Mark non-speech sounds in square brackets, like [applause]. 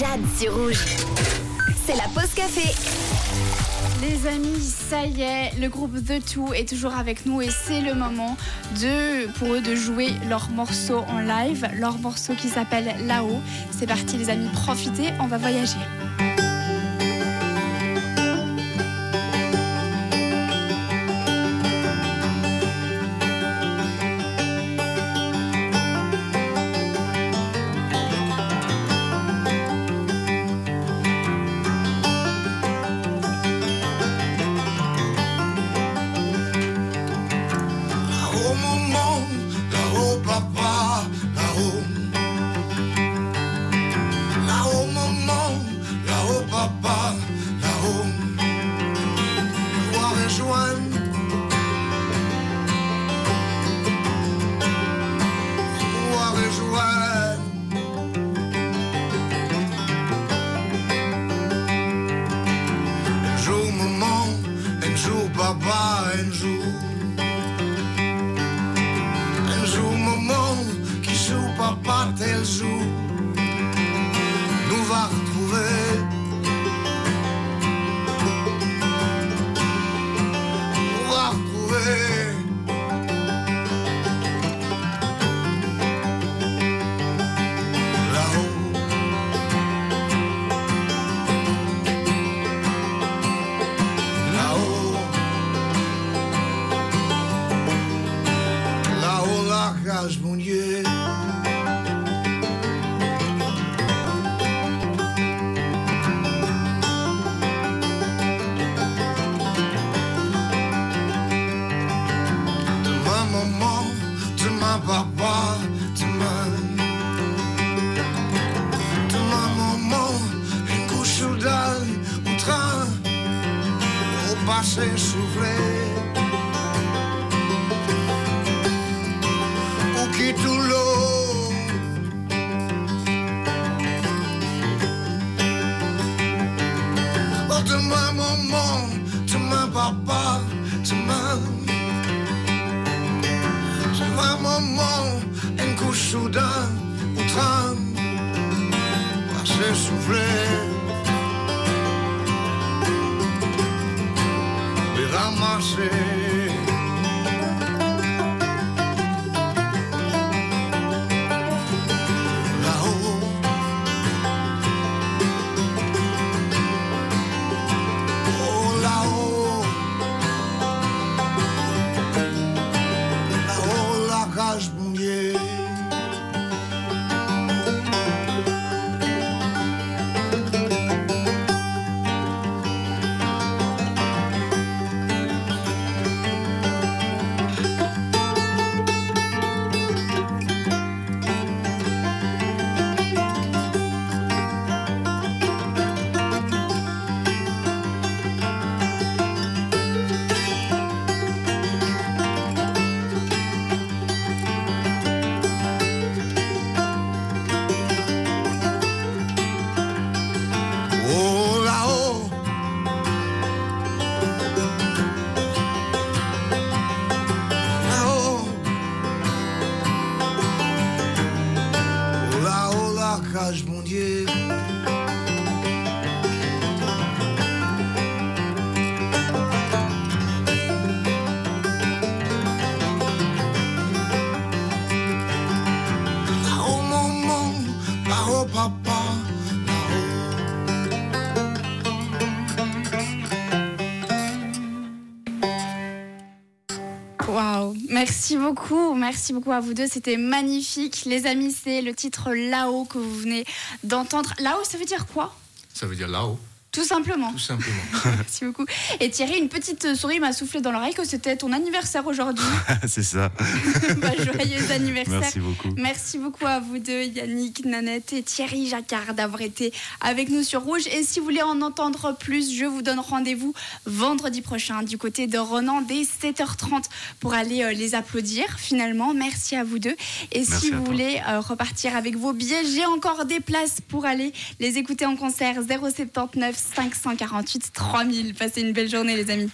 Jade sur Rouge. C'est la pause café. Les amis, ça y est, le groupe The Two est toujours avec nous et c'est le moment de, pour eux de jouer leur morceau en live, leur morceau qui s'appelle Là-haut. C'est parti les amis, profitez, on va voyager. Maman, un jour papa, un jour. Cage, mon Dieu. Demain, maman, demain, papa, demain. Demain, maman, une couche d'âne au train. Au passé souffler. Couche soudain au train. Passer souffler. Les ramasser. Waouh, merci beaucoup, merci beaucoup à vous deux, c'était magnifique. Les amis, c'est le titre Là-haut que vous venez d'entendre. Là-haut, ça veut dire quoi? Ça veut dire là-haut, Tout simplement. tout simplement. [laughs] Merci beaucoup. Et Thierry, une petite souris m'a soufflé dans l'oreille que c'était ton anniversaire aujourd'hui. [laughs] c'est ça. [laughs] Bah, joyeux anniversaire. Merci beaucoup. Merci beaucoup à vous deux, Yannick, Nanette et Thierry Jacquard, d'avoir été avec nous sur Rouge. Et si vous voulez en entendre plus, je vous donne rendez-vous vendredi prochain du côté de Ronan dès 7h30 pour aller euh, les applaudir finalement. Merci à vous deux. Et Merci si vous toi. voulez euh, repartir avec vos billets, j'ai encore des places pour aller les écouter en concert 079 548 3000. Passez une belle journée les amis.